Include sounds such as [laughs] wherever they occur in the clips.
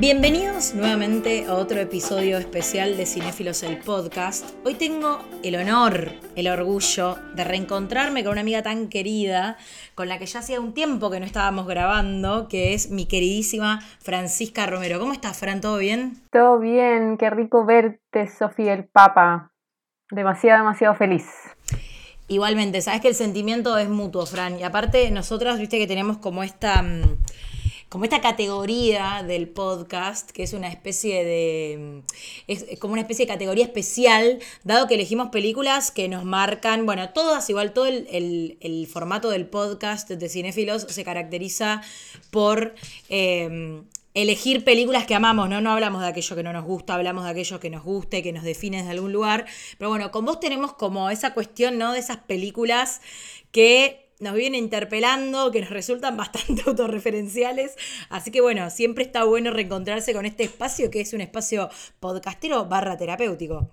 Bienvenidos nuevamente a otro episodio especial de Cinéfilos el Podcast. Hoy tengo el honor, el orgullo de reencontrarme con una amiga tan querida, con la que ya hacía un tiempo que no estábamos grabando, que es mi queridísima Francisca Romero. ¿Cómo estás, Fran? ¿Todo bien? Todo bien, qué rico verte, Sofía el Papa. Demasiado, demasiado feliz. Igualmente, sabes que el sentimiento es mutuo, Fran. Y aparte, nosotras, viste que tenemos como esta. Mm, como esta categoría del podcast, que es una especie de. es como una especie de categoría especial, dado que elegimos películas que nos marcan. Bueno, todas, igual, todo el, formato del podcast de Cinéfilos se caracteriza por. Em, elegir películas que amamos, ¿no? No hablamos de aquello que no nos gusta, hablamos de aquello que nos guste, que nos define desde algún lugar. Pero bueno, con vos tenemos como esa cuestión, ¿no? De esas películas que nos vienen interpelando, que nos resultan [laughs] bastante autorreferenciales. Así que bueno, siempre está bueno reencontrarse con este espacio que es un espacio podcastero barra terapéutico.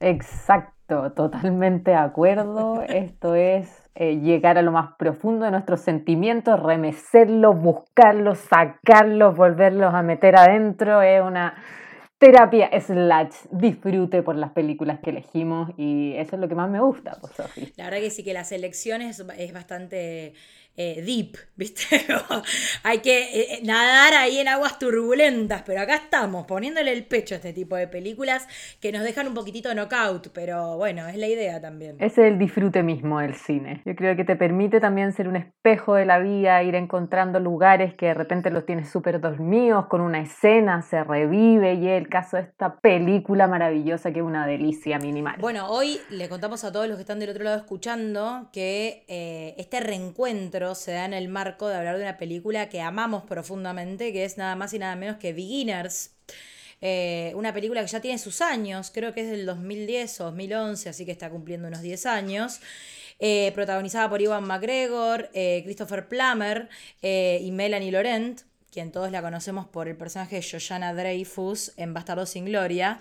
Exacto, totalmente de acuerdo. [laughs] Esto es eh, llegar a lo más profundo de nuestros sentimientos, remecerlos, buscarlos, sacarlos, volverlos a meter adentro. Es una terapia slash disfrute por las películas que elegimos y eso es lo que más me gusta, pues, Sofi. La verdad que sí que las elecciones es bastante eh, deep, [laughs] ¿viste? Hay que eh, eh, nadar ahí en aguas turbulentas, pero acá estamos poniéndole el pecho a este tipo de películas que nos dejan un poquitito knockout, pero bueno, es la idea también. Es el disfrute mismo del cine. Yo creo que te permite también ser un espejo de la vida, ir encontrando lugares que de repente los tienes súper dormidos, con una escena se revive y es el caso de esta película maravillosa que es una delicia minimal. Bueno, hoy le contamos a todos los que están del otro lado escuchando que este reencuentro se da en el marco de hablar de una película que amamos profundamente, que es nada más y nada menos que Beginners. Eh, una película que ya tiene sus años, creo que es del 2010 o 2011, así que está cumpliendo unos 10 años. Eh, protagonizada por Iwan McGregor, eh, Christopher Plummer y Melanie Laurent, quien todos la conocemos por el personaje de Joanna Dreyfus en Bastardo sin Gloria.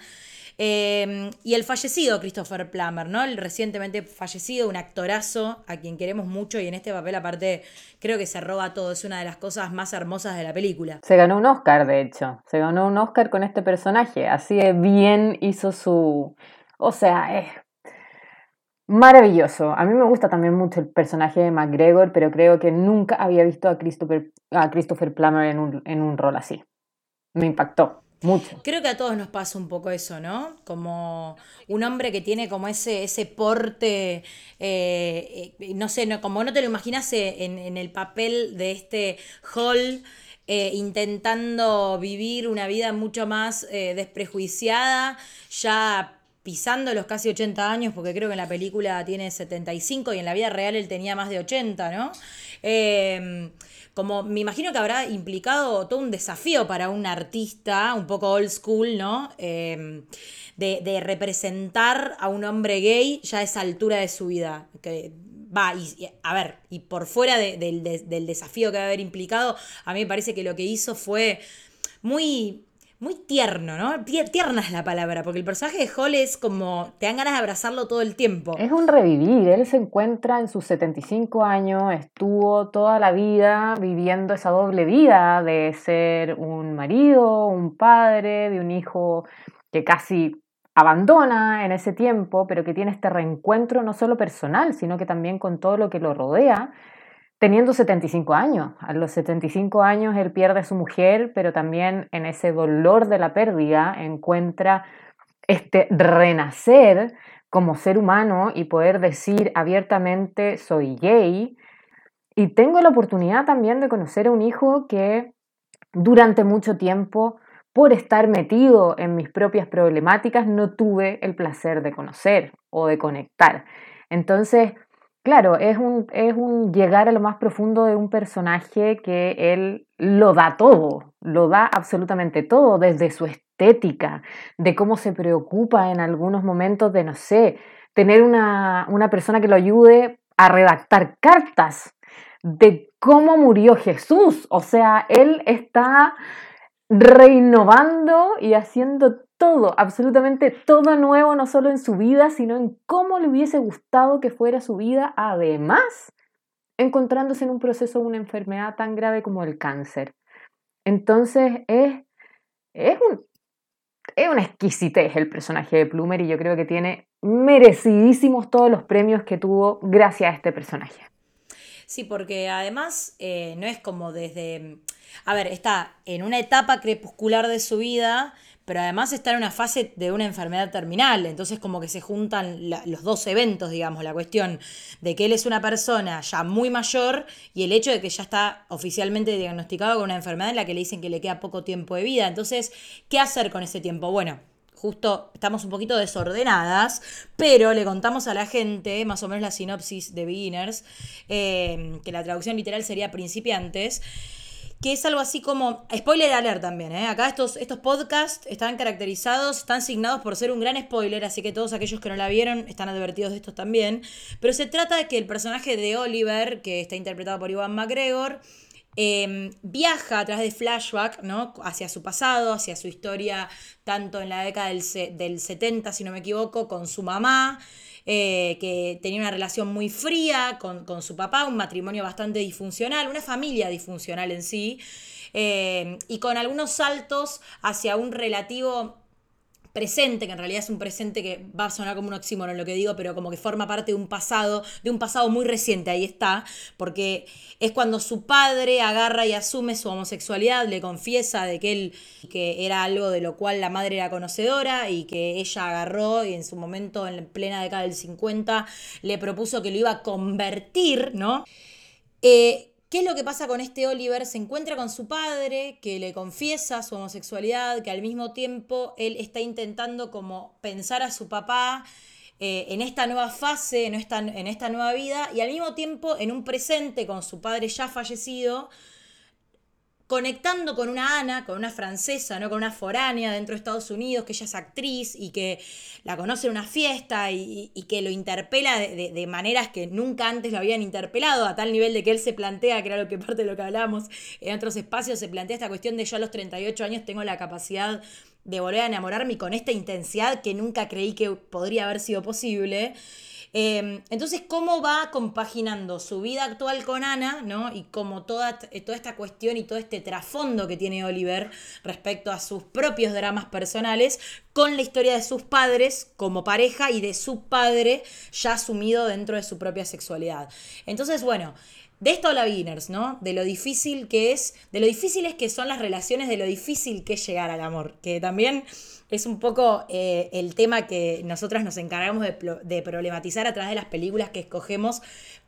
Em, y el fallecido Christopher Plummer, ¿no? El recientemente fallecido, un actorazo a quien queremos mucho y en este papel aparte creo que se roba todo, es una de las cosas más hermosas de la película. Se ganó un Oscar, de hecho, se ganó un Oscar con este personaje, así de bien hizo su... O sea, es maravilloso. A mí me gusta también mucho el personaje de McGregor, pero creo que nunca había visto a Christopher, a Christopher Plummer en un, en un rol así. Me impactó. Creo que a todos nos pasa un poco eso, ¿no? Como un hombre que tiene como ese, ese porte, eh, eh, no sé, no, como no te lo imaginas eh, en, el papel de este Hall. intentando vivir una vida mucho más desprejuiciada, ya pisando los casi 80 años, porque creo que en la película tiene 75 y en la vida real él tenía más de 80, ¿no? como me imagino que habrá implicado todo un desafío para un artista, un poco old school, ¿no? Em, de, representar a un hombre gay ya a esa altura de su vida. Que va, y, a ver, y por fuera del desafío que va a haber implicado, a mí me parece que lo que hizo fue muy muy tierno, ¿no? Tierna es la palabra, porque el personaje de Hall es como, te dan ganas de abrazarlo todo el tiempo. Es un revivir, él se encuentra en sus 75 años, estuvo toda la vida viviendo esa doble vida de ser un marido, un padre, de un hijo que casi abandona en ese tiempo, pero que tiene este reencuentro no solo personal, sino que también con todo lo que lo rodea teniendo 75 años. A los 75 años él pierde a su mujer, pero también en ese dolor de la pérdida encuentra este renacer como ser humano y poder decir abiertamente soy gay. Y tengo la oportunidad también de conocer a un hijo que durante mucho tiempo, por estar metido en mis propias problemáticas, no tuve el placer de conocer o de conectar. Entonces, Claro, es un, es un llegar a lo más profundo de un personaje que él lo da todo, lo da absolutamente todo, desde su estética, de cómo se preocupa en algunos momentos de, no sé, tener una, una persona que lo ayude a redactar cartas, de cómo murió Jesús. O sea, él está reinnovando y haciendo todo, absolutamente todo nuevo, no solo en su vida, sino en cómo le hubiese gustado que fuera su vida, además, encontrándose en un proceso de una enfermedad tan grave como el cáncer. Entonces es es un es una exquisitez el personaje de Plumer y yo creo que tiene merecidísimos todos los premios que tuvo gracias a este personaje. Sí, porque además eh, no es como desde... A ver, está en una etapa crepuscular de su vida, pero además está en una fase de una enfermedad terminal, entonces como que se juntan los dos eventos, digamos, la cuestión de que él es una persona ya muy mayor y el hecho de que ya está oficialmente diagnosticado con una enfermedad en la que le dicen que le queda poco tiempo de vida. Entonces, ¿qué hacer con ese tiempo? Bueno, justo estamos un poquito desordenadas, pero le contamos a la gente más o menos la sinopsis de Beginners, eh, que la traducción literal sería principiantes que es algo así como, spoiler alert también, ¿eh? acá estos, estos podcasts están caracterizados, están asignados por ser un gran spoiler, así que todos aquellos que no la vieron están advertidos de estos también, pero se trata de que el personaje de Oliver, que está interpretado por Ivan McGregor, Em, viaja a través de flashback, ¿no? Hacia su pasado, hacia su historia, tanto en la década del, del 70, si no me equivoco, con su mamá, eh, que tenía una relación muy fría con, su papá, un matrimonio bastante disfuncional, una familia disfuncional en sí, eh, y con algunos saltos hacia un relativo presente, que en realidad es un presente que va a sonar como un oxímoron lo que digo, pero como que forma parte de un pasado, de un pasado muy reciente, ahí está, porque es cuando su padre agarra y asume su homosexualidad, le confiesa de que él que era algo de lo cual la madre era conocedora y que ella agarró y en su momento en plena década del 50 le propuso que lo iba a convertir, ¿no? Eh, ¿Qué es lo que pasa con este Oliver? Se encuentra con su padre, que le confiesa su homosexualidad, que al mismo tiempo él está intentando como pensar a su papá eh, en esta nueva fase, en esta, en esta nueva vida, y al mismo tiempo en un presente con su padre ya fallecido, conectando con una Ana, con una francesa, ¿no? con una foránea dentro de Estados Unidos, que ella es actriz y que la conoce en una fiesta y, que lo interpela de, maneras que nunca antes lo habían interpelado, a tal nivel de que él se plantea, que era lo que parte de lo que hablamos en otros espacios, se plantea esta cuestión de yo a los 38 años tengo la capacidad de volver a enamorarme con esta intensidad que nunca creí que podría haber sido posible. Em, entonces, ¿cómo va compaginando su vida actual con Ana, ¿no? Y como toda, toda esta cuestión y todo este trasfondo que tiene Oliver respecto a sus propios dramas personales con la historia de sus padres como pareja y de su padre ya asumido dentro de su propia sexualidad. Entonces, bueno, de esto habla Beginners, ¿no? De lo difícil que es, de lo difíciles que son las relaciones, de lo difícil que es llegar al amor, que también es un poco eh, el tema que nosotras nos encargamos de, problematizar a través de las películas que escogemos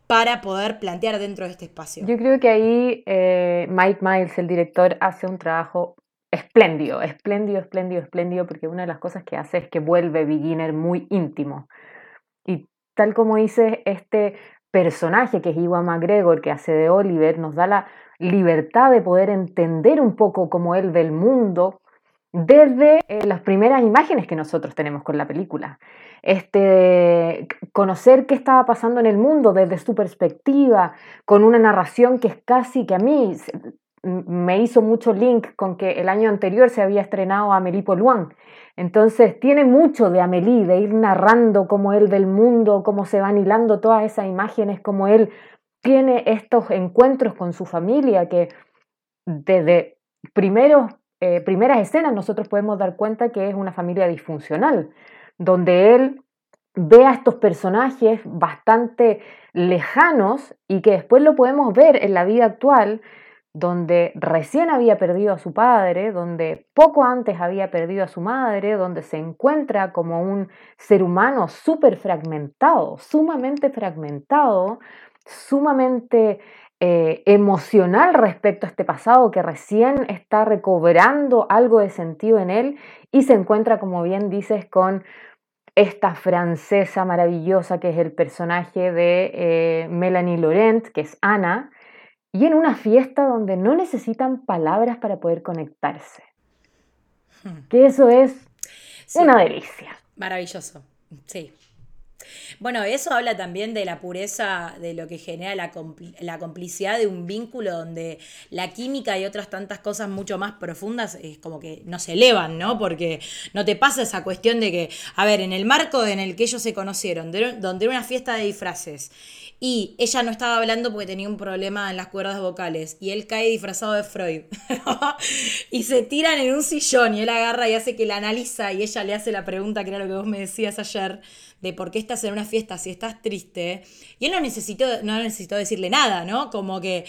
para poder plantear dentro de este espacio. Yo creo que ahí eh, Mike Miles, el director, hace un trabajo espléndido, espléndido, espléndido, espléndido, porque una de las cosas que hace es que vuelve Beginner muy íntimo. Y tal como dice este personaje que es Iwan McGregor, que hace de Oliver, nos da la libertad de poder entender un poco cómo él ve el mundo, desde eh, las primeras imágenes que nosotros tenemos con la película. Este, conocer qué estaba pasando en el mundo desde su perspectiva, con una narración que es casi que a mí me hizo mucho link con que el año anterior se había estrenado Amélie Poulain. Entonces tiene mucho de Amélie, de ir narrando cómo él ve el mundo, cómo se van hilando todas esas imágenes, cómo él tiene estos encuentros con su familia que desde primeros eh, primeras escenas nosotros podemos dar cuenta que es una familia disfuncional, donde él ve a estos personajes bastante lejanos y que después lo podemos ver en la vida actual, donde recién había perdido a su padre, donde poco antes había perdido a su madre, donde se encuentra como un ser humano súper fragmentado, sumamente fragmentado, sumamente eh, emocional respecto a este pasado que recién está recobrando algo de sentido en él y se encuentra, como bien dices, con esta francesa maravillosa que es el personaje de eh, Melanie Laurent, que es Ana, y en una fiesta donde no necesitan palabras para poder conectarse. Hmm. Que eso es una delicia. Maravilloso, sí. Bueno, eso habla también de la pureza de lo que genera la, la, complicidad de un vínculo donde la química y otras tantas cosas mucho más profundas es como que no se elevan, ¿no? Porque no te pasa esa cuestión de que, a ver, en el marco en el que ellos se conocieron, donde era una fiesta de disfraces, y ella no estaba hablando porque tenía un problema en las cuerdas vocales y él cae disfrazado de Freud [laughs] y se tiran en un sillón y él agarra y hace que la analiza y ella le hace la pregunta que era lo que vos me decías ayer de por qué estás en una fiesta si estás triste y él no necesitó, no necesitó decirle nada, ¿no? Como que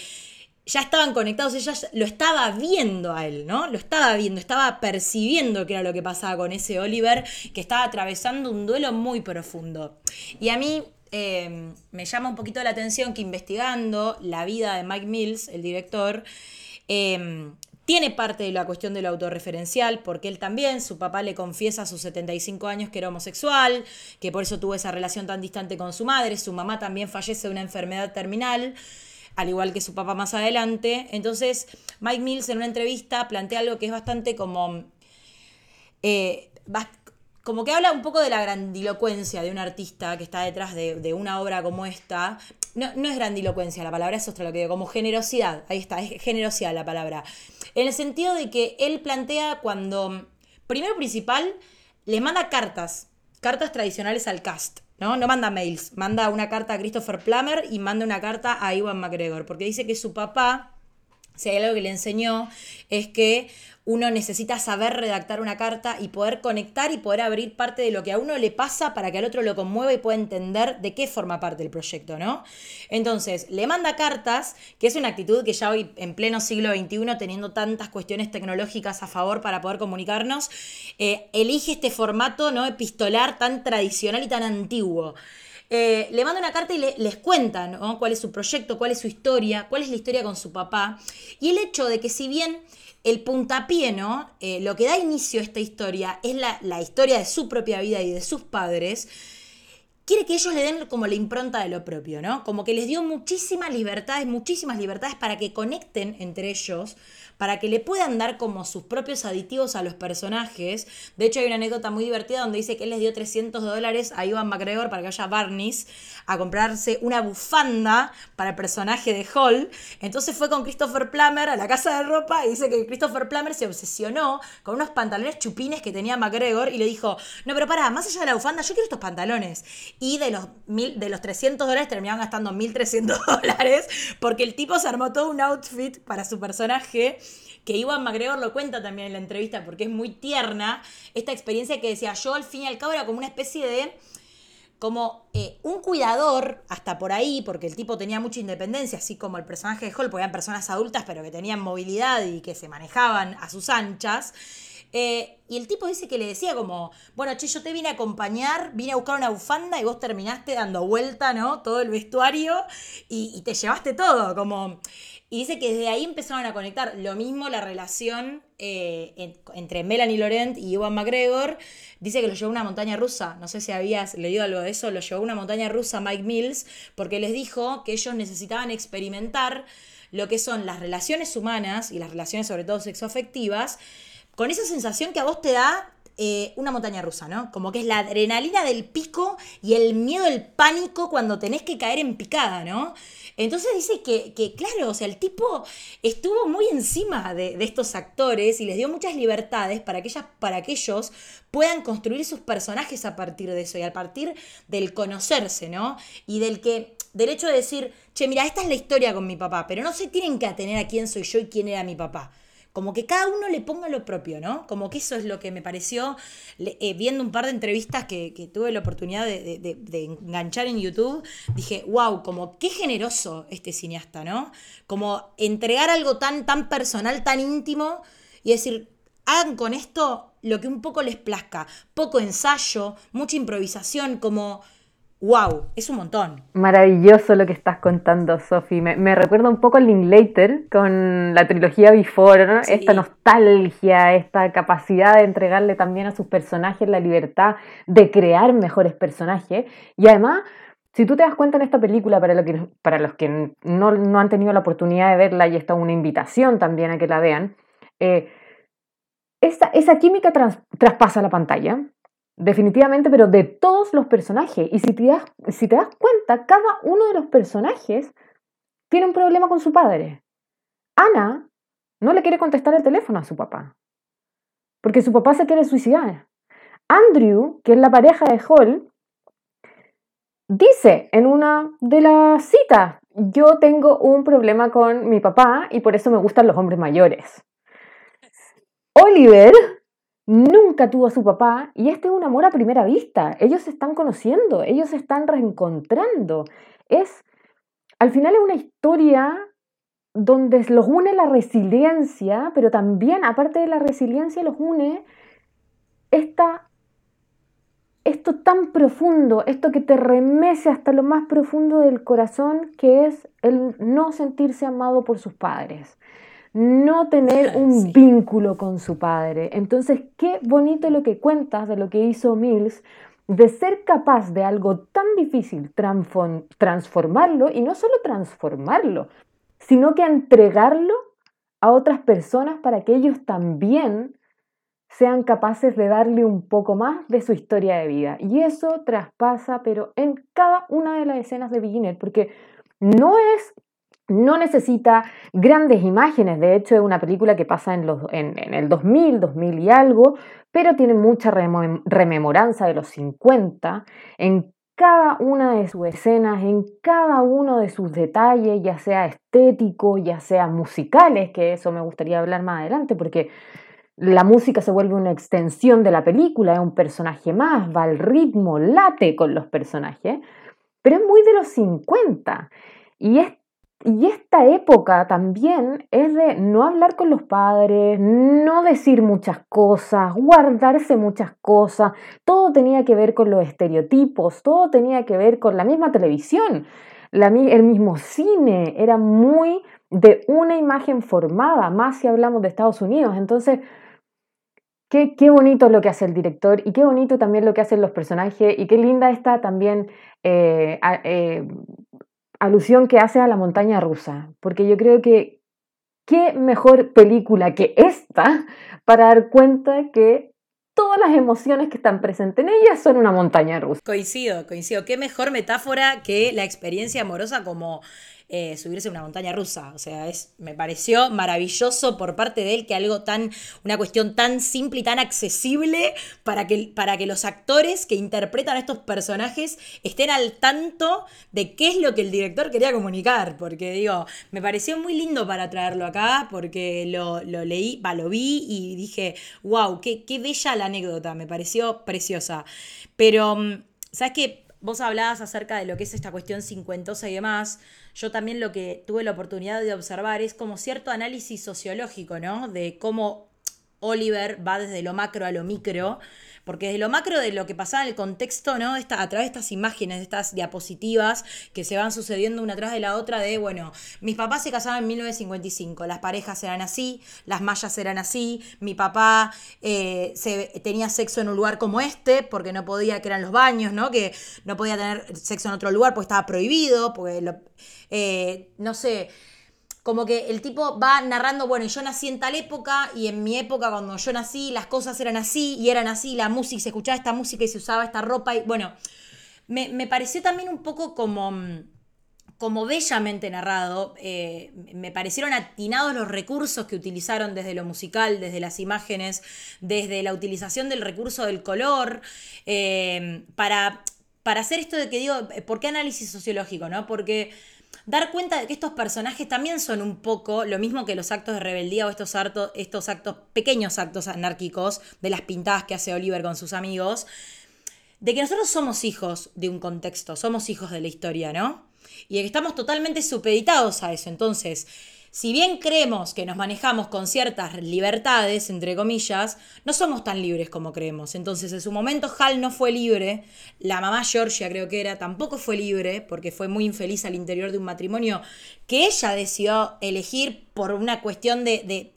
ya estaban conectados, ella lo estaba viendo a él, ¿no? Lo estaba viendo, estaba percibiendo qué era lo que pasaba con ese Oliver que estaba atravesando un duelo muy profundo. Y a mí Em, me llama un poquito la atención que investigando la vida de Mike Mills, el director, em, tiene parte de la cuestión de lo autorreferencial, porque él también, su papá le confiesa a sus 75 años que era homosexual, que por eso tuvo esa relación tan distante con su madre, su mamá también fallece de una enfermedad terminal al igual que su papá más adelante. Entonces, Mike Mills en una entrevista plantea algo que es bastante como... Eh, como que habla un poco de la grandilocuencia de un artista que está detrás de, una obra como esta. No, no, es grandilocuencia la palabra, es otra lo que digo, como generosidad. Ahí está, es generosidad la palabra. En el sentido de que él plantea cuando, primero principal, le manda cartas, cartas tradicionales al cast. ¿no? no manda mails, manda una carta a Christopher Plummer y manda una carta a Iwan McGregor, porque dice que su papá, si hay algo que le enseñó, es que uno necesita saber redactar una carta y poder conectar y poder abrir parte de lo que a uno le pasa para que al otro lo conmueva y pueda entender de qué forma parte del proyecto, ¿no? Entonces, le manda cartas, que es una actitud que ya hoy en pleno siglo XXI, teniendo tantas cuestiones tecnológicas a favor para poder comunicarnos, eh, elige este formato ¿no? epistolar tan tradicional y tan antiguo. Eh, le manda una carta y les cuenta ¿no? cuál es su proyecto, cuál es su historia, cuál es la historia con su papá. Y el hecho de que si bien el puntapié, ¿no? Eh, lo que da inicio a esta historia es la, la, historia de su propia vida y de sus padres. Quiere que ellos le den como la impronta de lo propio, ¿no? Como que les dio muchísimas libertades, muchísimas libertades para que conecten entre ellos, para que le puedan dar como sus propios aditivos a los personajes. De hecho, hay una anécdota muy divertida donde dice que él les dio 300 dólares a Ivan McGregor para que vaya a Barnes a comprarse una bufanda para el personaje de Hall. Entonces fue con Christopher Plummer a la casa de ropa y dice que Christopher Plummer se obsesionó con unos pantalones chupines que tenía McGregor y le dijo, no, pero para, más allá de la bufanda, yo quiero estos pantalones. Y de los, mil, de los 300 dólares terminaron gastando 1.300 [laughs] dólares porque el tipo se armó todo un outfit para su personaje que Iwan McGregor lo cuenta también en la entrevista porque es muy tierna, esta experiencia que decía yo al fin y al cabo era como una especie de como eh, un cuidador, hasta por ahí, porque el tipo tenía mucha independencia, así como el personaje de Hall, porque eran personas adultas, pero que tenían movilidad y que se manejaban a sus anchas. Eh, y el tipo dice que le decía como, bueno, che, yo te vine a acompañar, vine a buscar una bufanda y vos terminaste dando vuelta, ¿no? Todo el vestuario y, y te llevaste todo, como... Y dice que desde ahí empezaron a conectar. Lo mismo la relación eh, entre Melanie Laurent y Iwan McGregor. Dice que lo llevó a una montaña rusa. No sé si habías leído algo de eso. Lo llevó a una montaña rusa Mike Mills porque les dijo que ellos necesitaban experimentar lo que son las relaciones humanas y las relaciones sobre todo sexoafectivas con esa sensación que a vos te da eh, una montaña rusa, ¿no? Como que es la adrenalina del pico y el miedo, el pánico cuando tenés que caer en picada, ¿no? Entonces dice que, claro, o sea, el tipo estuvo muy encima de, estos actores y les dio muchas libertades para que, para que ellos puedan construir sus personajes a partir de eso y a partir del conocerse, ¿no? Y del que, del hecho de decir, che, mira, esta es la historia con mi papá, pero no se tienen que atener a quién soy yo y quién era mi papá como que cada uno le ponga lo propio, ¿no? Como que eso es lo que me pareció, eh, viendo un par de entrevistas que, tuve la oportunidad de, enganchar en YouTube, dije, wow, como qué generoso este cineasta, ¿no? Como entregar algo tan, tan personal, tan íntimo y decir, hagan con esto lo que un poco les plazca, poco ensayo, mucha improvisación, como wow, es un montón. Maravilloso lo que estás contando, Sofi. Me, recuerda un poco a Linklater con la trilogía Before, ¿no? esta nostalgia, esta capacidad de entregarle también a sus personajes la libertad de crear mejores personajes. Y además, si tú te das cuenta en esta película, para, lo que, para los que no, han tenido la oportunidad de verla, y está una invitación también a que la vean, eh, esa, química traspasa la pantalla definitivamente, pero de todos los personajes. Y si te, das, si te das cuenta, cada uno de los personajes tiene un problema con su padre. Ana no le quiere contestar el teléfono a su papá, porque su papá se quiere suicidar. Andrew, que es la pareja de Hall, dice en una de las citas, yo tengo un problema con mi papá y por eso me gustan los hombres mayores. Oliver nunca tuvo a su papá y este es un amor a primera vista. Ellos se están conociendo, ellos se están reencontrando. Es, al final es una historia donde los une la resiliencia, pero también, aparte de la resiliencia, los une esta, esto tan profundo, esto que te remece hasta lo más profundo del corazón, que es el no sentirse amado por sus padres no tener un vínculo con su padre. Entonces, qué bonito lo que cuentas de lo que hizo Mills, de ser capaz de algo tan difícil, transformarlo, y no solo transformarlo, sino que entregarlo a otras personas para que ellos también sean capaces de darle un poco más de su historia de vida. Y eso traspasa, pero en cada una de las escenas de Beginner, porque no es no necesita grandes imágenes, de hecho es una película que pasa en, el 2000, 2000 y algo, pero tiene mucha rememoranza de los 50 en cada una de sus escenas, en cada uno de sus detalles, ya sea estético, ya sea musicales, que eso me gustaría hablar más adelante, porque la música se vuelve una extensión de la película, es un personaje más, va al ritmo, late con los personajes, pero es muy de los 50. Y es y esta época también es de no hablar con los padres, no decir muchas cosas, guardarse muchas cosas. Todo tenía que ver con los estereotipos, todo tenía que ver con la misma televisión, el mismo cine. Era muy de una imagen formada, más si hablamos de Estados Unidos. Entonces, Qué, qué, bonito lo que hace el director y qué bonito también lo que hacen los personajes y qué linda está también eh, eh, alusión que hace a la montaña rusa, porque yo creo que qué mejor película que esta para dar cuenta que todas las emociones que están presentes en ella son una montaña rusa. Coincido, coincido. Qué mejor metáfora que la experiencia amorosa como eh, subirse a una montaña rusa. O sea, es, me pareció maravilloso por parte de él que algo tan, una cuestión tan simple y tan accesible para que, para que los actores que interpretan a estos personajes estén al tanto de qué es lo que el director quería comunicar. Porque digo, me pareció muy lindo para traerlo acá, porque lo, leí, va, lo vi y dije, wow, qué, qué bella la anécdota, me pareció preciosa. Pero, mm, ¿sabes qué? Vos hablabas acerca de lo que es esta cuestión cincuentosa y demás, yo también lo que tuve la oportunidad de observar es como cierto análisis sociológico, ¿no? De cómo Oliver va desde lo macro a lo micro porque de lo macro de lo que pasaba en el contexto, ¿no? Esta, a través de estas imágenes, de estas diapositivas que se van sucediendo una tras de la otra, de, bueno, mis papás se casaban en 1955, las parejas eran así, las mallas eran así, mi papá eh, se, tenía sexo en un lugar como este, porque no podía, que eran los baños, ¿no? Que no podía tener sexo en otro lugar porque estaba prohibido, porque, lo, eh, no sé como que el tipo va narrando, bueno, yo nací en tal época y en mi época cuando yo nací las cosas eran así y eran así, la música, se escuchaba esta música y se usaba esta ropa y bueno, me, pareció también un poco como, como bellamente narrado, eh, me parecieron atinados los recursos que utilizaron desde lo musical, desde las imágenes, desde la utilización del recurso del color, eh, para, para hacer esto de que digo, ¿por qué análisis sociológico? ¿no? Porque dar cuenta de que estos personajes también son un poco lo mismo que los actos de rebeldía o estos, estos actos, pequeños actos anárquicos de las pintadas que hace Oliver con sus amigos, de que nosotros somos hijos de un contexto, somos hijos de la historia, ¿no? Y de que estamos totalmente supeditados a eso. Entonces, si bien creemos que nos manejamos con ciertas libertades, entre comillas, no somos tan libres como creemos. Entonces, en su momento Hal no fue libre, la mamá Georgia creo que era, tampoco fue libre, porque fue muy infeliz al interior de un matrimonio que ella decidió elegir por una cuestión de,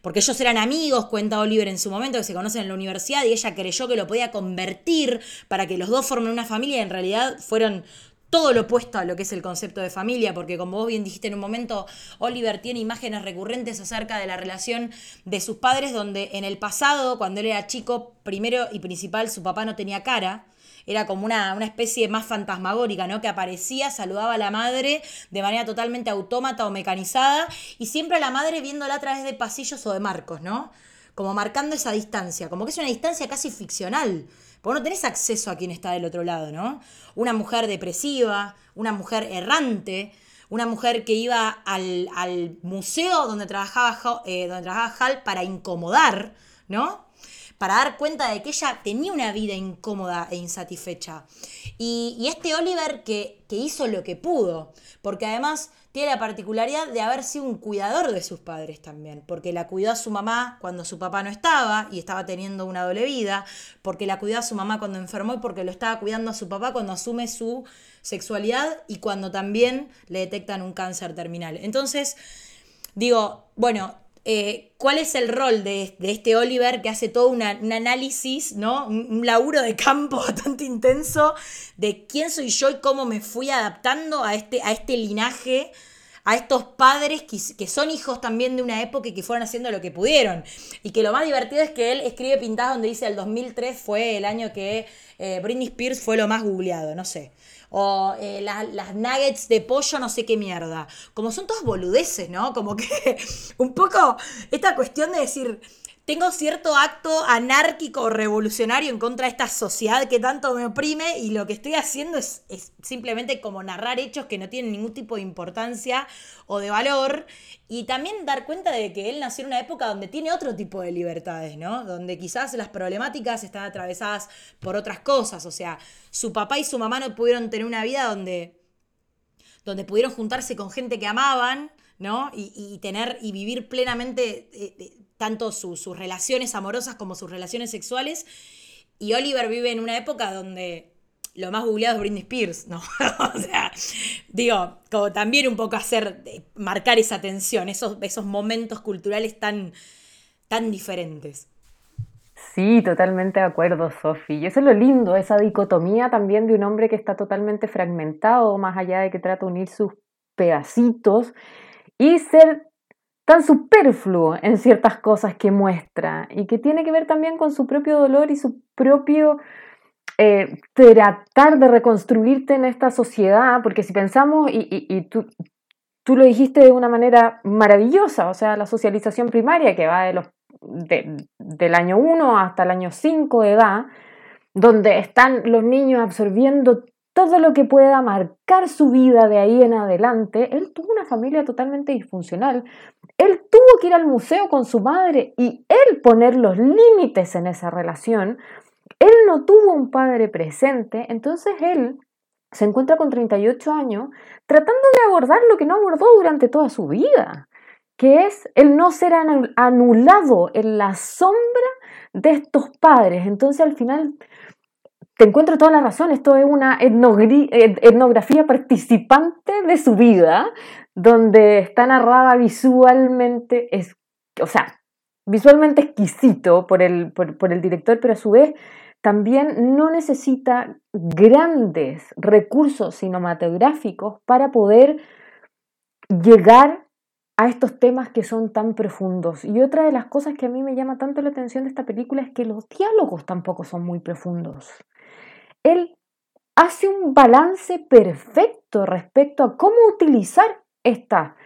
porque ellos eran amigos, cuenta Oliver en su momento, que se conocen en la universidad, y ella creyó que lo podía convertir para que los dos formen una familia, y en realidad fueron todo lo opuesto a lo que es el concepto de familia, porque como vos bien dijiste en un momento, Oliver tiene imágenes recurrentes acerca de la relación de sus padres, donde en el pasado, cuando él era chico, primero y principal, su papá no tenía cara. Era como una, una especie más fantasmagórica, ¿no? Que aparecía, saludaba a la madre de manera totalmente autómata o mecanizada, y siempre a la madre viéndola a través de pasillos o de marcos, ¿no? Como marcando esa distancia, como que es una distancia casi ficcional porque no tenés acceso a quien está del otro lado, ¿no? Una mujer depresiva, una mujer errante, una mujer que iba al, museo donde trabajaba, eh, donde trabajaba Hal para incomodar, ¿no? Para dar cuenta de que ella tenía una vida incómoda e insatisfecha. Y, este Oliver que, que hizo lo que pudo, porque además tiene la particularidad de haber sido un cuidador de sus padres también, porque la cuidó a su mamá cuando su papá no estaba y estaba teniendo una doble vida, porque la cuidó a su mamá cuando enfermó y porque lo estaba cuidando a su papá cuando asume su sexualidad y cuando también le detectan un cáncer terminal. Entonces, digo, bueno, eh, cuál es el rol de, este Oliver que hace todo un análisis, ¿no? Un, laburo de campo [laughs] bastante intenso de quién soy yo y cómo me fui adaptando a este, a este linaje, a estos padres que, son hijos también de una época y que fueron haciendo lo que pudieron. Y que lo más divertido es que él escribe pintadas donde dice el 2003 fue el año que eh, Britney Spears fue lo más googleado, no sé o eh, las nuggets de pollo, no sé qué mierda. Como son todas boludeces, ¿no? Como que [laughs] un poco esta cuestión de decir, tengo cierto acto anárquico o revolucionario en contra de esta sociedad que tanto me oprime y lo que estoy haciendo es, simplemente como narrar hechos que no tienen ningún tipo de importancia o de valor y también dar cuenta de que él nació en una época donde tiene otro tipo de libertades, ¿no? Donde quizás las problemáticas están atravesadas por otras cosas, o sea, su papá y su mamá no pudieron tener una vida donde donde pudieron juntarse con gente que amaban, ¿no? Y, tener y vivir plenamente eh, eh, tanto sus relaciones amorosas como sus relaciones sexuales. Y Oliver vive en una época donde lo más googleado es Britney Spears, ¿no? [laughs] o sea, digo, como también un poco hacer, marcar esa tensión, esos, esos momentos culturales tan, tan diferentes. Sí, totalmente de acuerdo, Sofi. Y eso es lo lindo, esa dicotomía también de un hombre que está totalmente fragmentado, más allá de que trata de unir sus pedacitos y ser tan superfluo en ciertas cosas que muestra y que tiene que ver también con su propio dolor y su propio eh, tratar de reconstruirte en esta sociedad, porque si pensamos, y, tú, tú, lo dijiste de una manera maravillosa, o sea, la socialización primaria que va de los, del año 1 hasta el año 5 de edad, donde están los niños absorbiendo todo lo que pueda marcar su vida de ahí en adelante, él tuvo una familia totalmente disfuncional. Él tuvo que ir al museo con su madre y él poner los límites en esa relación. Él no tuvo un padre presente, entonces él se encuentra con 38 años tratando de abordar lo que no abordó durante toda su vida, que es el no ser anulado en la sombra de estos padres. Entonces al final te encuentro toda la razón, esto es una etnografía participante de su vida, donde está narrada visualmente, es, o sea, visualmente exquisito por el, por, el director, pero a su vez también no necesita grandes recursos cinematográficos para poder llegar a estos temas que son tan profundos. Y otra de las cosas que a mí me llama tanto la atención de esta película es que los diálogos tampoco son muy profundos él hace un balance perfecto respecto a cómo utilizar esta.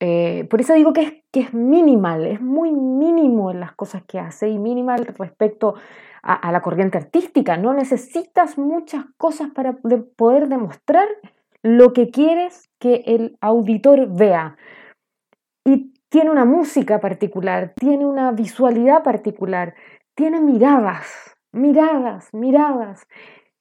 Eh, por eso digo que es, que es minimal, es muy mínimo en las cosas que hace y minimal respecto a, la corriente artística. No necesitas muchas cosas para poder demostrar lo que quieres que el auditor vea. Y tiene una música particular, tiene una visualidad particular, tiene miradas miradas, miradas.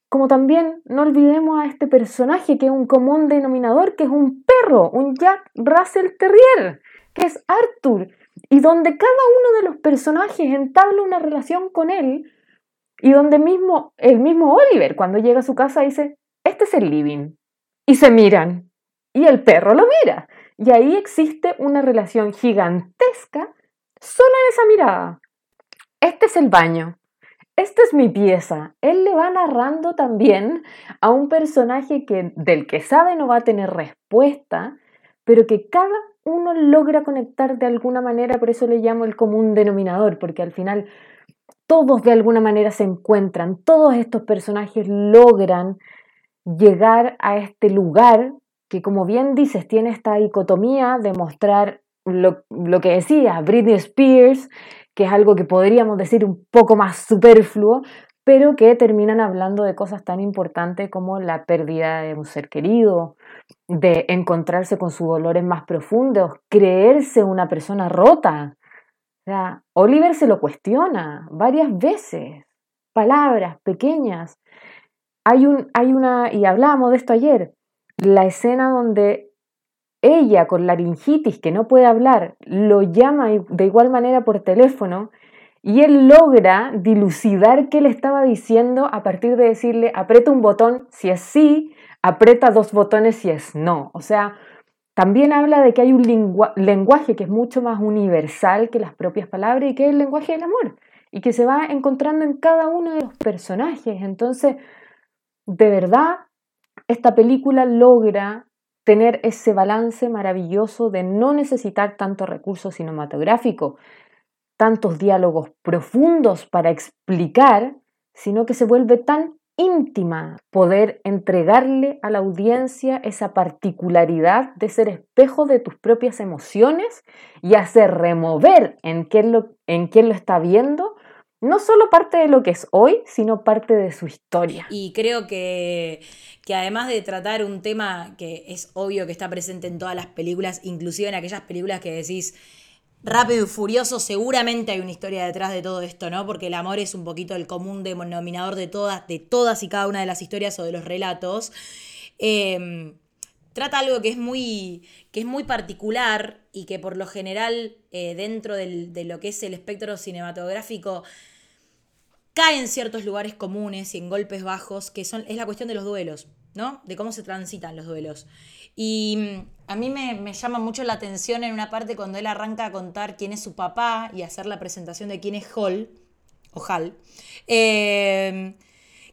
Como también no olvidemos a este personaje que es un común denominador, que es un perro, un Jack Russell Terrier, que es Arthur, y donde cada uno de los personajes entabla una relación con él, y donde mismo el mismo Oliver cuando llega a su casa dice, este es el living, y se miran, y el perro lo mira, y ahí existe una relación gigantesca solo en esa mirada. Este es el baño, esta es mi pieza. Él le va narrando también a un personaje que, del que sabe no va a tener respuesta, pero que cada uno logra conectar de alguna manera, por eso le llamo el común denominador, porque al final todos de alguna manera se encuentran, todos estos personajes logran llegar a este lugar que, como bien dices, tiene esta dicotomía de mostrar lo, lo que decía Britney Spears, que es algo que podríamos decir un poco más superfluo, pero que terminan hablando de cosas tan importantes como la pérdida de un ser querido, de encontrarse con sus dolores más profundos, creerse una persona rota. O sea, Oliver se lo cuestiona varias veces, palabras pequeñas. Hay, un, hay una, y hablamos de esto ayer, la escena donde ella con laringitis que no puede hablar lo llama de igual manera por teléfono y él logra dilucidar qué le estaba diciendo a partir de decirle aprieta un botón si es sí, aprieta dos botones si es no. O sea, también habla de que hay un lenguaje que es mucho más universal que las propias palabras y que es el lenguaje del amor y que se va encontrando en cada uno de los personajes. Entonces, de verdad, esta película logra tener ese balance maravilloso de no necesitar tanto recurso cinematográfico, tantos diálogos profundos para explicar, sino que se vuelve tan íntima poder entregarle a la audiencia esa particularidad de ser espejo de tus propias emociones y hacer remover en quién lo, en quién lo está viendo no solo parte de lo que es hoy, sino parte de su historia. Y creo que, que, además de tratar un tema que es obvio que está presente en todas las películas, inclusive en aquellas películas que decís rápido y furioso, seguramente hay una historia detrás de todo esto, ¿no? Porque el amor es un poquito el común denominador de todas, de todas y cada una de las historias o de los relatos. Em, trata algo que es muy, que es muy particular y que por lo general eh, dentro de lo que es el espectro cinematográfico cae en ciertos lugares comunes y en golpes bajos, que son, es la cuestión de los duelos, ¿no? De cómo se transitan los duelos. Y mm, a mí me, llama mucho la atención en una parte cuando él arranca a contar quién es su papá y hacer la presentación de quién es Hall, o Hal, em,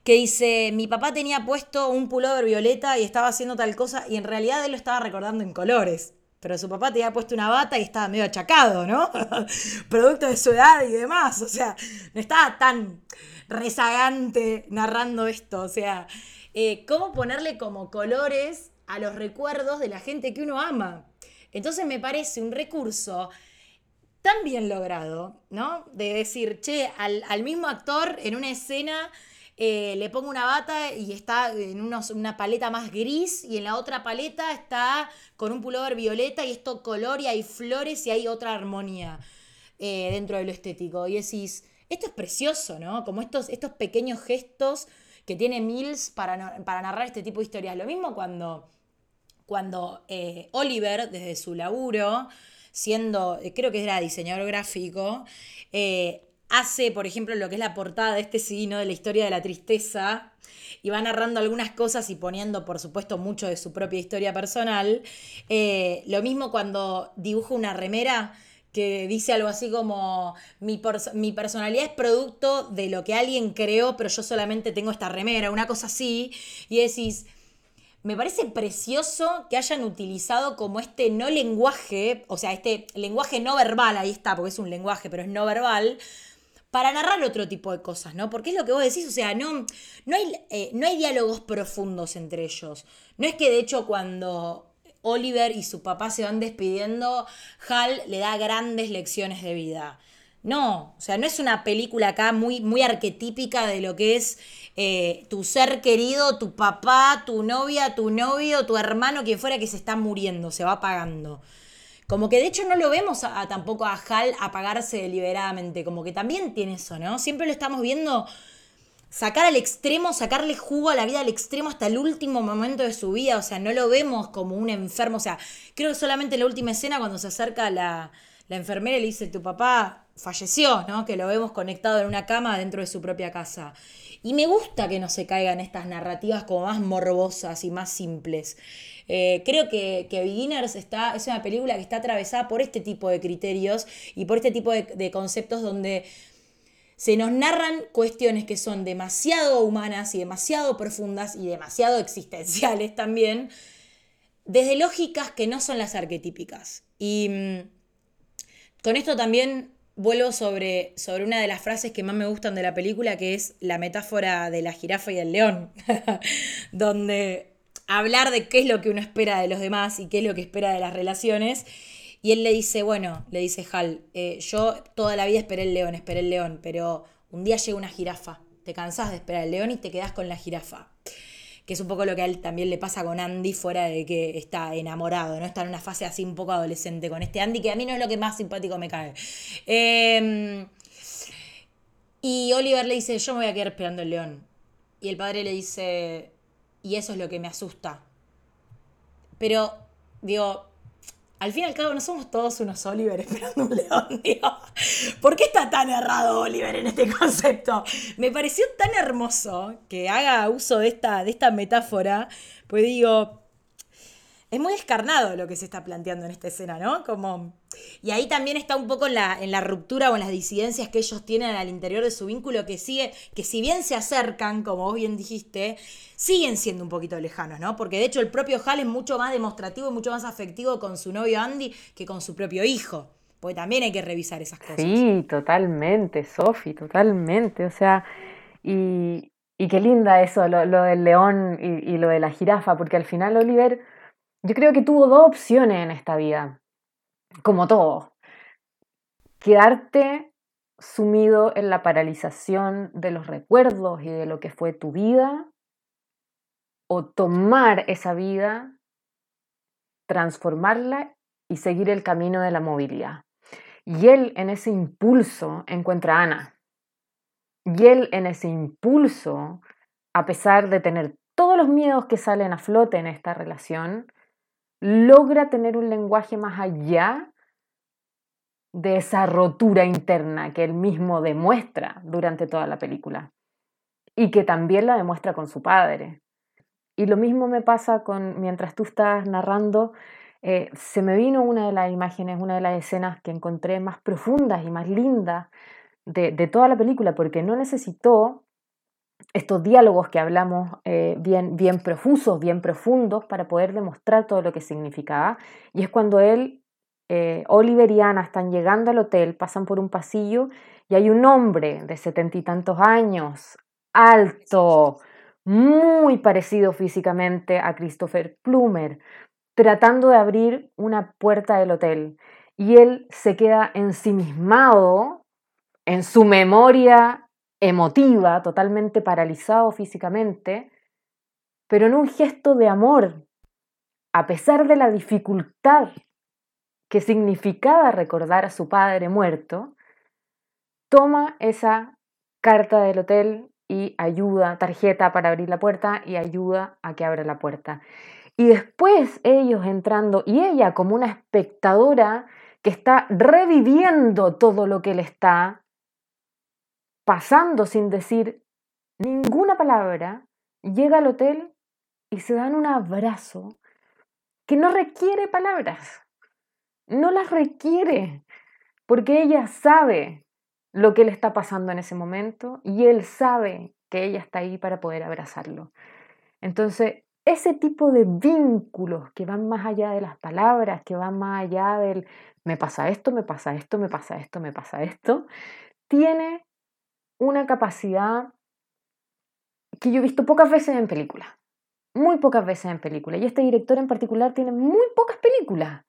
que dice, mi papá tenía puesto un pullover violeta y estaba haciendo tal cosa, y en realidad él lo estaba recordando en colores. Pero su papá te había puesto una bata y estaba medio achacado, ¿no? [laughs] Producto de su edad y demás. O sea, no estaba tan rezagante narrando esto. O sea, eh, cómo ponerle como colores a los recuerdos de la gente que uno ama. Entonces me parece un recurso tan bien logrado, ¿no? De decir, che, al, al mismo actor en una escena eh, le pongo una bata y está en una paleta más gris y en la otra paleta está con un pullover violeta y esto color y hay flores y hay otra armonía eh, dentro de lo estético. Y decís, esto es precioso, ¿no? Como estos, estos pequeños gestos que tiene Mills para, para narrar este tipo de historias. Lo mismo cuando, cuando eh, Oliver, desde su laburo, siendo, creo que era diseñador gráfico, hace, por ejemplo, lo que es la portada de este signo de la historia de la tristeza y va narrando algunas cosas y poniendo, por supuesto, mucho de su propia historia personal. Eh, lo mismo cuando dibuja una remera que dice algo así como mi, mi, personalidad es producto de lo que alguien creó, pero yo solamente tengo esta remera, una cosa así, y decís, me parece precioso que hayan utilizado como este no lenguaje, o sea, este lenguaje no verbal, ahí está, porque es un lenguaje, pero es no verbal, para narrar otro tipo de cosas, ¿no? Porque es lo que vos decís, o sea, no, no, hay, eh, no hay diálogos profundos entre ellos. No es que de hecho cuando Oliver y su papá se van despidiendo, Hal le da grandes lecciones de vida. No, o sea, no es una película acá muy, muy arquetípica de lo que es eh, tu ser querido, tu papá, tu novia, tu novio, tu hermano, quien fuera que se está muriendo, se va apagando. Como que de hecho no lo vemos a, tampoco a Hal apagarse deliberadamente, como que también tiene eso, ¿no? Siempre lo estamos viendo sacar al extremo, sacarle jugo a la vida al extremo hasta el último momento de su vida, o sea, no lo vemos como un enfermo, o sea, creo que solamente en la última escena cuando se acerca la, la enfermera y le dice, tu papá falleció, ¿no? Que lo vemos conectado en una cama dentro de su propia casa. Y me gusta que no se caigan estas narrativas como más morbosas y más simples. Eh, creo que, que, Beginners está, es una película que está atravesada por este tipo de criterios y por este tipo de, conceptos donde se nos narran cuestiones que son demasiado humanas y demasiado profundas y demasiado existenciales también, desde lógicas que no son las arquetípicas. Y mm, con esto también vuelvo sobre, sobre una de las frases que más me gustan de la película, que es la metáfora de la jirafa y el león, [laughs] donde hablar de qué es lo que uno espera de los demás y qué es lo que espera de las relaciones y él le dice, bueno, le dice Hal, eh, yo toda la vida esperé el león, esperé el león, pero un día llega una jirafa. Te cansás de esperar el león y te quedás con la jirafa. Que es un poco lo que a él también le pasa con Andy fuera de que está enamorado, ¿no? Está en una fase así un poco adolescente con este Andy, que a mí no es lo que más simpático me cae. Em, y Oliver le dice, yo me voy a quedar esperando el león. Y el padre le dice, y eso es lo que me asusta. Pero, digo, al fin y al cabo no somos todos unos Oliver esperando un león, [laughs] digo. ¿Por qué está tan errado Oliver en este concepto? Me pareció tan hermoso que haga uso de esta, de esta metáfora, pues digo, es muy descarnado lo que se está planteando en esta escena, ¿no? Como... Y ahí también está un poco en la, en la ruptura o en las disidencias que ellos tienen al interior de su vínculo, que sigue, que si bien se acercan, como vos bien dijiste, siguen siendo un poquito lejanos, ¿no? Porque de hecho el propio Hal es mucho más demostrativo y mucho más afectivo con su novio Andy que con su propio hijo. Porque también hay que revisar esas cosas. Sí, totalmente, Sofi, totalmente. O sea, y, y qué linda eso, lo, del león y, y lo de la jirafa, porque al final Oliver yo creo que tuvo dos opciones en esta vida, como todo. Quedarte sumido en la paralización de los recuerdos y de lo que fue tu vida, o tomar esa vida, transformarla y seguir el camino de la movilidad. Y él en ese impulso encuentra a Ana. Y él en ese impulso, a pesar de tener todos los miedos que salen a flote en esta relación, logra tener un lenguaje más allá de esa rotura interna que él mismo demuestra durante toda la película y que también la demuestra con su padre. Y lo mismo me pasa con, mientras tú estás narrando, eh, se me vino una de las imágenes, una de las escenas que encontré más profundas y más lindas de, de toda la película, porque no necesitó estos diálogos que hablamos eh, bien, bien profusos, bien profundos, para poder demostrar todo lo que significaba. Y es cuando él, eh, Oliver y Ana están llegando al hotel, pasan por un pasillo y hay un hombre de setenta y tantos años, alto, muy parecido físicamente a Christopher Plummer, tratando de abrir una puerta del hotel. Y él se queda ensimismado en su memoria emotiva, totalmente paralizado físicamente, pero en un gesto de amor, a pesar de la dificultad que significaba recordar a su padre muerto, toma esa carta del hotel y ayuda, tarjeta para abrir la puerta y ayuda a que abra la puerta. Y después ellos entrando y ella como una espectadora que está reviviendo todo lo que le está pasando sin decir ninguna palabra, llega al hotel y se dan un abrazo que no requiere palabras, no las requiere, porque ella sabe lo que le está pasando en ese momento y él sabe que ella está ahí para poder abrazarlo. Entonces, ese tipo de vínculos que van más allá de las palabras, que van más allá del me pasa esto, me pasa esto, me pasa esto, me pasa esto, tiene una capacidad que yo he visto pocas veces en películas, muy pocas veces en películas. Y este director en particular tiene muy pocas películas.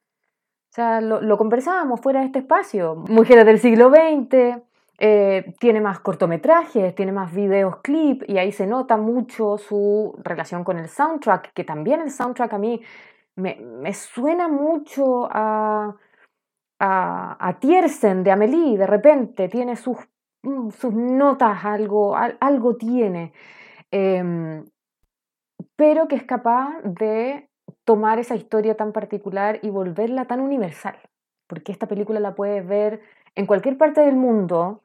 O sea, lo, conversábamos fuera de este espacio. Mujeres del siglo XX, eh, tiene más cortometrajes, tiene más videos clip y ahí se nota mucho su relación con el soundtrack, que también el soundtrack a mí me, suena mucho a, a, Tiersen de Amelie, de repente tiene sus sus notas, algo, algo tiene, em, pero que es capaz de tomar esa historia tan particular y volverla tan universal, porque esta película la puedes ver en cualquier parte del mundo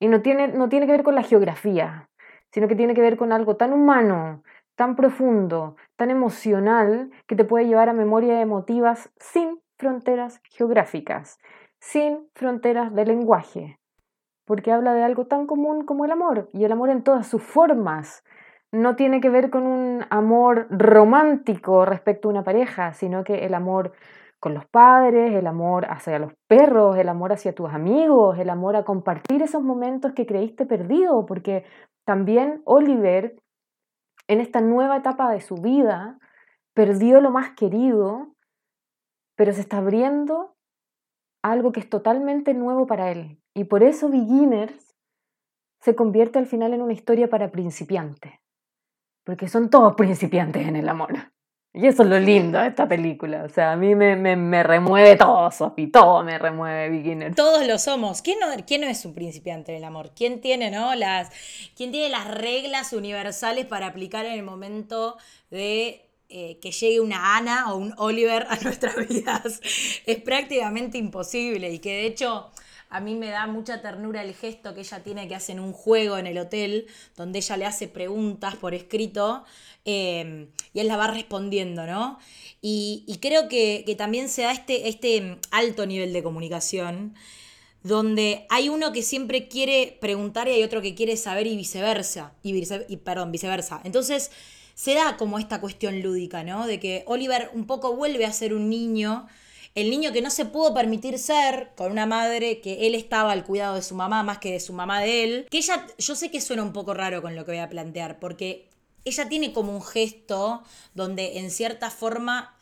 y no tiene, no tiene que ver con la geografía, sino que tiene que ver con algo tan humano, tan profundo, tan emocional, que te puede llevar a memorias emotivas sin fronteras geográficas, sin fronteras de lenguaje porque habla de algo tan común como el amor, y el amor en todas sus formas. No tiene que ver con un amor romántico respecto a una pareja, sino que el amor con los padres, el amor hacia los perros, el amor hacia tus amigos, el amor a compartir esos momentos que creíste perdido, porque también Oliver, en esta nueva etapa de su vida, perdió lo más querido, pero se está abriendo algo que es totalmente nuevo para él. Y por eso Beginners se convierte al final en una historia para principiantes, porque son todos principiantes en el amor. Y eso es lo lindo de esta película. O sea, a mí me, me, remueve todo, Sophie. Todo me remueve Beginners. Todos lo somos. ¿Quién no, ¿Quién no es un principiante del amor? ¿Quién tiene, no? Las, ¿Quién tiene las reglas universales para aplicar en el momento de eh, que llegue una Ana o un Oliver a nuestras [laughs] vidas? Es prácticamente imposible. Y que de hecho a mí me da mucha ternura el gesto que ella tiene que hacen un juego en el hotel, donde ella le hace preguntas por escrito em, y él la va respondiendo, ¿no? Y, creo que, también se da este, este alto nivel de comunicación donde hay uno que siempre quiere preguntar y hay otro que quiere saber y viceversa. Y, y, perdón, viceversa. Entonces se da como esta cuestión lúdica, ¿no? De que Oliver un poco vuelve a ser un niño el niño que no se pudo permitir ser con una madre que él estaba al cuidado de su mamá más que de su mamá de él, que ella, yo sé que suena un poco raro con lo que voy a plantear, porque ella tiene como un gesto donde en cierta forma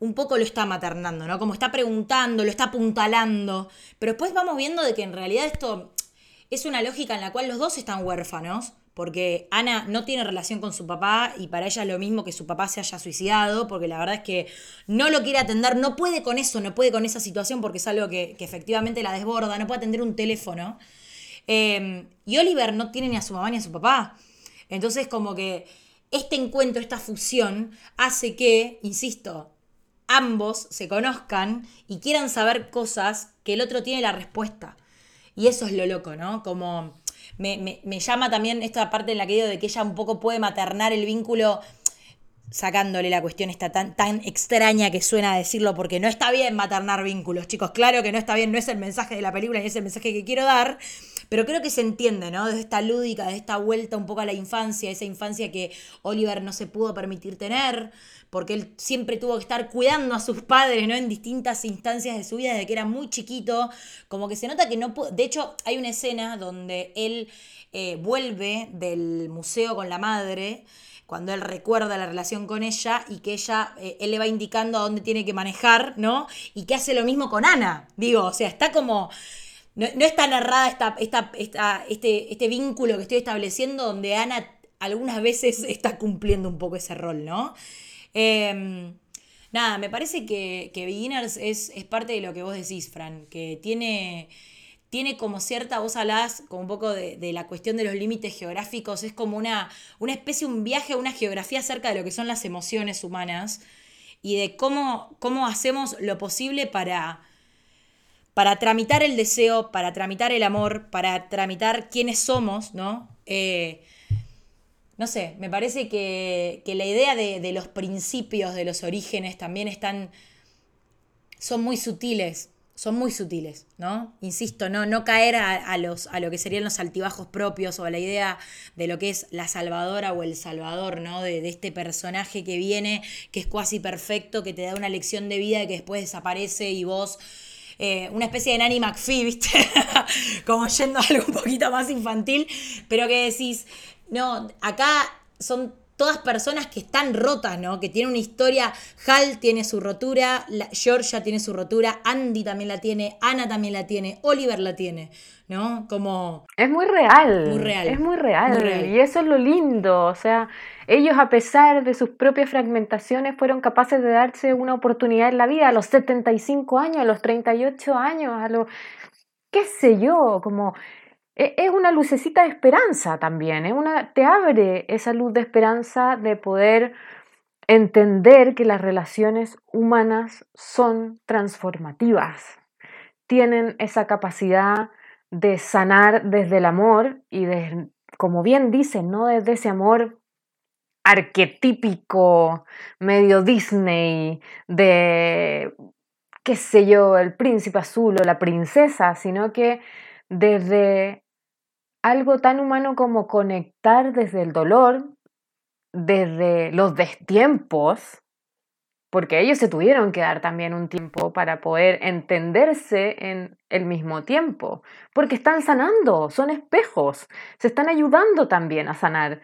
un poco lo está maternando, ¿no? Como está preguntando, lo está apuntalando, pero después vamos viendo de que en realidad esto es una lógica en la cual los dos están huérfanos porque Ana no tiene relación con su papá y para ella es lo mismo que su papá se haya suicidado, porque la verdad es que no lo quiere atender, no puede con eso, no puede con esa situación porque es algo que, efectivamente la desborda, no puede atender un teléfono. Em, y Oliver no tiene ni a su mamá ni a su papá. Entonces como que este encuentro, esta fusión, hace que, insisto, ambos se conozcan y quieran saber cosas que el otro tiene la respuesta. Y eso es lo loco, ¿no? Como me, llama también esta parte en la que digo de que ella un poco puede maternar el vínculo sacándole la cuestión esta tan, tan extraña que suena decirlo, porque no está bien maternar vínculos, chicos, claro que no está bien, no es el mensaje de la película ni es el mensaje que quiero dar, pero creo que se entiende, ¿no? Desde esta lúdica, de esta vuelta un poco a la infancia, esa infancia que Oliver no se pudo permitir tener, porque él siempre tuvo que estar cuidando a sus padres, ¿no? En distintas instancias de su vida, desde que era muy chiquito, como que se nota que no pudo, de hecho hay una escena donde él eh, vuelve del museo con la madre, cuando él recuerda la relación con ella y que ella, eh, él le va indicando a dónde tiene que manejar, ¿no? Y que hace lo mismo con Ana, digo, o sea, está como... No, está narrada esta, esta, esta, este, este vínculo que estoy estableciendo donde Ana algunas veces [laughs] está cumpliendo un poco ese rol, ¿no? Em, nada, me parece que, que Beginners es, es, parte de lo que vos decís, Fran, que tiene, tiene como cierta, vos hablás como un poco de, la cuestión de los límites geográficos, es como una, una especie, un viaje, una geografía acerca de lo que son las emociones humanas y de cómo, cómo hacemos lo posible para, para tramitar el deseo, para tramitar el amor, para tramitar quiénes somos, ¿no? Eh, no sé, me parece que, la idea de, los principios, de los orígenes también están, son muy sutiles, son muy sutiles, ¿no? Insisto, no, no caer a, los, a lo que serían los altibajos propios o a la idea de lo que es la salvadora o el salvador, ¿no? De, este personaje que viene, que es cuasi perfecto, que te da una lección de vida y que después desaparece y vos... Eh, una especie de Nanny McPhee, ¿viste? [laughs] Como yendo a algo un poquito más infantil, pero que decís, no, acá son todas personas que están rotas, ¿no? Que tienen una historia. Hal tiene su rotura, Georgia tiene su rotura, Andy también la tiene, Ana también la tiene, Oliver la tiene, ¿no? Como... Es muy real. Muy real. Es muy real. Muy real. Y eso es lo lindo. O sea, ellos a pesar de sus propias fragmentaciones fueron capaces de darse una oportunidad en la vida a los 75 años, a los 38 años, a los... qué sé yo, como es una lucecita de esperanza también, ¿eh? una, te abre esa luz de esperanza de poder entender que las relaciones humanas son transformativas, tienen esa capacidad de sanar desde el amor y de, como bien dicen, ¿no? desde ese amor arquetípico, medio Disney, de, qué sé yo, el príncipe azul o la princesa, sino que desde algo tan humano como conectar desde el dolor, desde los destiempos, porque ellos se tuvieron que dar también un tiempo para poder entenderse en el mismo tiempo, porque están sanando, son espejos, se están ayudando también a sanar.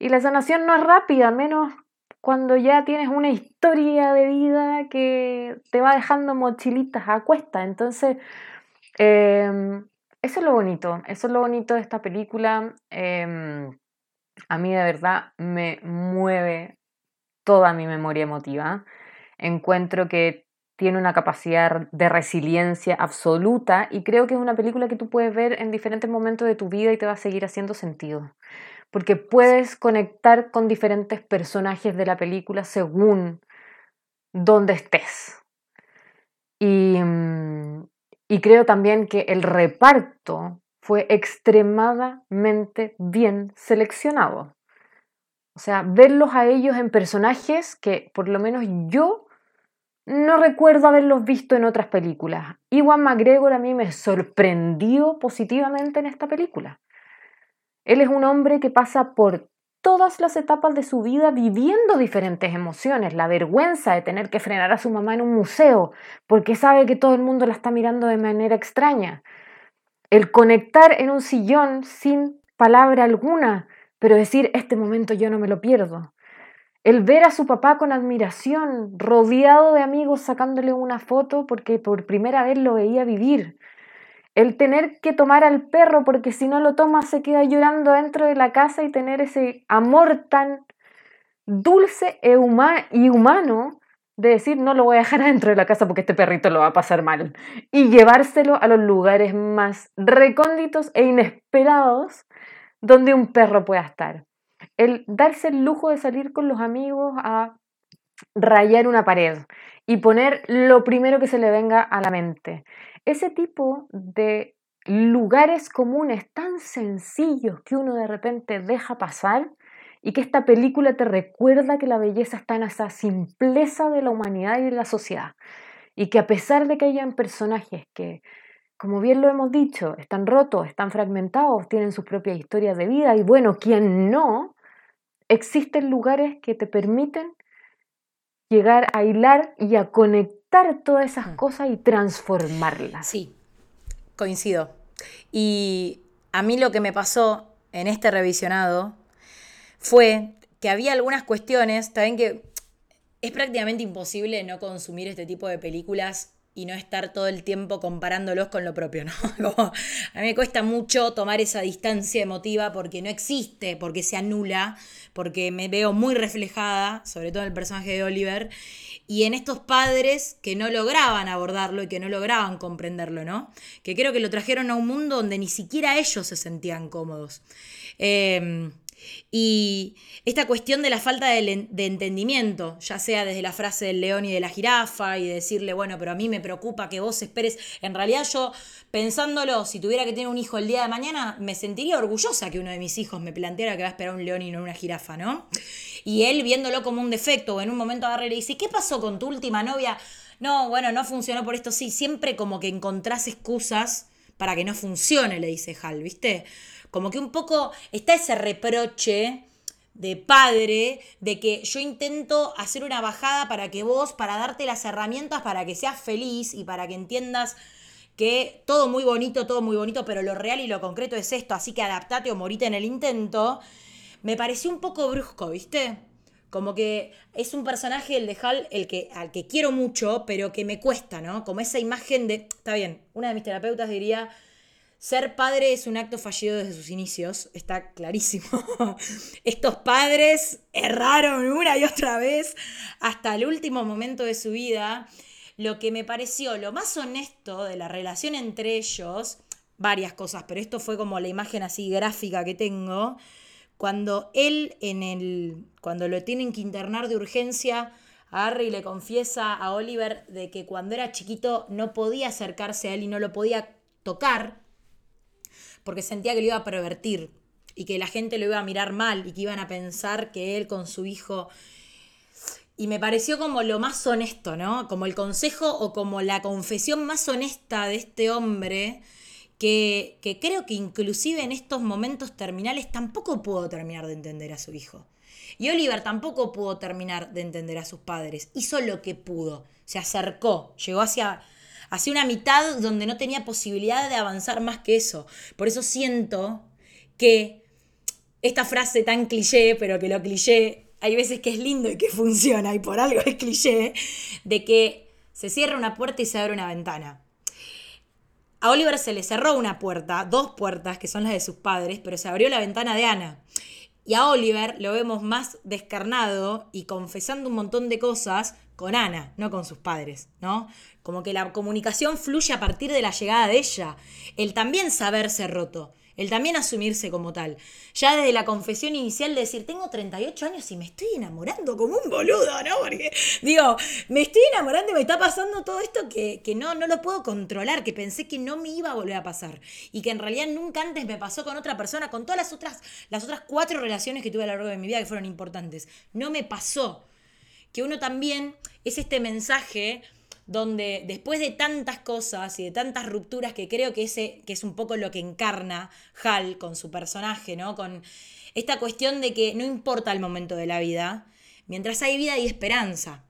Y la sanación no es rápida, menos cuando ya tienes una historia de vida que te va dejando mochilitas a cuesta. Entonces, em, eso es lo bonito, eso es lo bonito de esta película. Em, a mí de verdad me mueve toda mi memoria emotiva. Encuentro que tiene una capacidad de resiliencia absoluta y creo que es una película que tú puedes ver en diferentes momentos de tu vida y te va a seguir haciendo sentido. Porque puedes conectar con diferentes personajes de la película según dónde estés. Y, mm, y creo también que el reparto fue extremadamente bien seleccionado. O sea, verlos a ellos en personajes que por lo menos yo no recuerdo haberlos visto en otras películas. Iwan McGregor a mí me sorprendió positivamente en esta película. Él es un hombre que pasa por todas las etapas de su vida viviendo diferentes emociones, la vergüenza de tener que frenar a su mamá en un museo porque sabe que todo el mundo la está mirando de manera extraña, el conectar en un sillón sin palabra alguna, pero decir, este momento yo no me lo pierdo, el ver a su papá con admiración, rodeado de amigos sacándole una foto porque por primera vez lo veía vivir, el tener que tomar al perro porque si no lo toma se queda llorando dentro de la casa y tener ese amor tan dulce e y humano de decir no lo voy a dejar [laughs] adentro de la casa porque este perrito lo va a pasar mal y llevárselo a los lugares más recónditos e inesperados donde un perro pueda estar. El darse el lujo de salir con los amigos a rayar una pared y poner lo primero que se le venga a la mente ese tipo de lugares comunes tan sencillos que uno de repente deja pasar y que esta película te recuerda que la belleza está en esa simpleza de la humanidad y de la sociedad. Y que a pesar de que hayan personajes que, como bien lo hemos dicho, están rotos, están fragmentados, tienen sus propias historias de vida y bueno, quien no, existen lugares que te permiten llegar a hilar y a conectar todas esas mm. cosas y transformarlas. Sí, coincido. Y a mí lo que me pasó en este revisionado fue que había algunas cuestiones, también que es prácticamente imposible no consumir este tipo de películas y no estar todo el tiempo comparándolos con lo propio, ¿no? [laughs] a mí me cuesta mucho tomar esa distancia emotiva porque no existe, porque se anula, porque me veo muy reflejada, sobre todo en el personaje de Oliver, y en estos padres que no lograban abordarlo y que no lograban comprenderlo, ¿no? Que creo que lo trajeron a un mundo donde ni siquiera ellos se sentían cómodos. Em, y esta cuestión de la falta de, entendimiento, ya sea desde la frase del león y de la jirafa y decirle, bueno, pero a mí me preocupa que vos esperes, en realidad yo pensándolo, si tuviera que tener un hijo el día de mañana, me sentiría orgullosa que uno de mis hijos me planteara que va a esperar un león y no una jirafa, ¿no? Y él viéndolo como un defecto, o en un momento agarra y le dice, ¿qué pasó con tu última novia? No, bueno, no funcionó por esto, sí, siempre como que encontrás excusas para que no funcione, le dice Hal, ¿viste? Como que un poco está ese reproche de padre de que yo intento hacer una bajada para que vos, para darte las herramientas para que seas feliz y para que entiendas que todo muy bonito, todo muy bonito, pero lo real y lo concreto es esto, así que adaptate o morite en el intento, me pareció un poco brusco, ¿viste? Como que es un personaje, el de Hal, el que, al que quiero mucho, pero que me cuesta, ¿no? Como esa imagen de. Está bien, una de mis terapeutas diría ser padre es un acto fallido desde sus inicios, está clarísimo. [laughs] Estos padres erraron una y otra vez hasta el último momento de su vida. Lo que me pareció lo más honesto de la relación entre ellos, varias cosas, pero esto fue como la imagen así gráfica que tengo, cuando él en el cuando lo tienen que internar de urgencia, Harry le confiesa a Oliver de que cuando era chiquito no podía acercarse a él y no lo podía tocar porque sentía que lo iba a pervertir y que la gente lo iba a mirar mal y que iban a pensar que él con su hijo... Y me pareció como lo más honesto, ¿no? Como el consejo o como la confesión más honesta de este hombre que, que creo que inclusive en estos momentos terminales tampoco pudo terminar de entender a su hijo. Y Oliver tampoco pudo terminar de entender a sus padres. Hizo lo que pudo. Se acercó, llegó hacia, hacia una mitad donde no tenía posibilidad de avanzar más que eso. Por eso siento que esta frase tan cliché, pero que lo cliché hay veces que es lindo y que [laughs] funciona, y por algo es cliché, de que se cierra una puerta y se abre una ventana. A Oliver se le cerró una puerta, dos puertas, que son las de sus padres, pero se abrió la ventana de Ana. Y a Oliver lo vemos más descarnado y confesando un montón de cosas con Ana, no con sus padres, ¿no? Como que la comunicación fluye a partir de la llegada de ella. El también saberse roto el también asumirse como tal. Ya desde la confesión inicial de decir, tengo 38 años y me estoy enamorando como un boludo, ¿no? Porque digo, me estoy enamorando y me está pasando todo esto que, no, no lo puedo controlar, que pensé que no me iba a volver a pasar. Y que en realidad nunca antes me pasó con otra persona, con todas las otras, las otras cuatro relaciones que tuve a lo largo de mi vida que fueron importantes. No me pasó. Que uno también es este mensaje donde después de tantas cosas y de tantas rupturas que creo que, ese, que es un poco lo que encarna Hal con su personaje, ¿no? Con esta cuestión de que no importa el momento de la vida, mientras hay vida hay esperanza.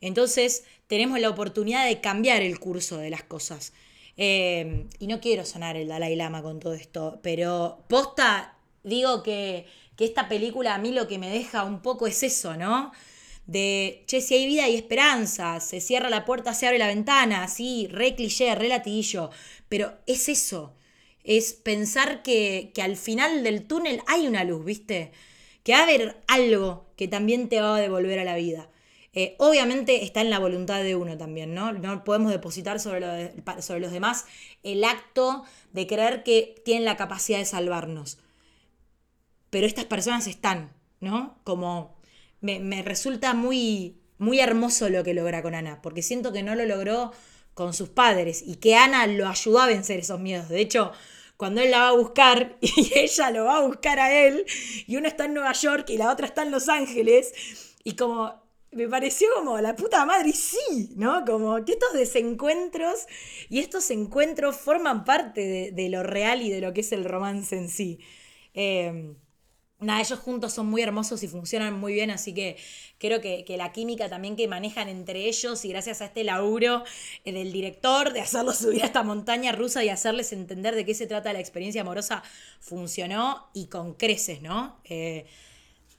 Entonces tenemos la oportunidad de cambiar el curso de las cosas. Eh, y no quiero sonar el Dalai Lama con todo esto, pero posta, digo que, que esta película a mí lo que me deja un poco es eso, ¿no? De, che, si hay vida y esperanza, se cierra la puerta, se abre la ventana, así, re cliché, re latillo, pero es eso, es pensar que, al final del túnel hay una luz, ¿viste? Que va a haber algo que también te va a devolver a la vida. Eh, obviamente está en la voluntad de uno también, ¿no? No podemos depositar sobre, sobre los demás el acto de creer que tienen la capacidad de salvarnos. Pero estas personas están, ¿no? Como me, resulta muy, muy hermoso lo que logra con Ana, porque siento que no lo logró con sus padres y que Ana lo ayudó a vencer esos miedos. De hecho, cuando él la va a buscar [laughs] y ella lo va a buscar a él, y uno está en Nueva York y la otra está en Los Ángeles, y como me pareció como la puta madre, y sí, ¿no? Como que estos desencuentros y estos encuentros forman parte de, lo real y de lo que es el romance en sí. Eh, nada, ellos juntos son muy hermosos y funcionan muy bien, así que creo que, la química también que manejan entre ellos y gracias a este laburo eh, del director de hacerlos subir a esta montaña rusa y hacerles entender de qué se trata la experiencia amorosa, funcionó y con creces, ¿no? Eh,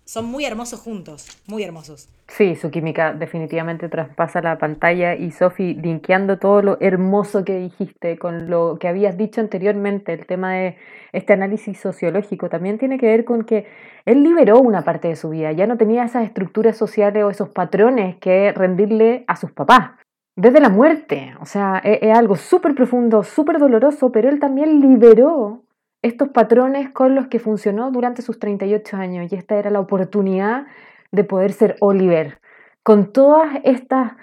son muy hermosos juntos, muy hermosos. Sí, su química definitivamente traspasa la pantalla y Sofi, linkeando todo lo hermoso que dijiste con lo que habías dicho anteriormente, el tema de este análisis sociológico, también tiene que ver con que él liberó una parte de su vida, ya no tenía esas estructuras sociales o esos patrones que rendirle a sus papás. Desde la muerte, o sea, es, es algo súper profundo, súper doloroso, pero él también liberó estos patrones con los que funcionó durante sus 38 años y esta era la oportunidad de poder ser Oliver, con todas estas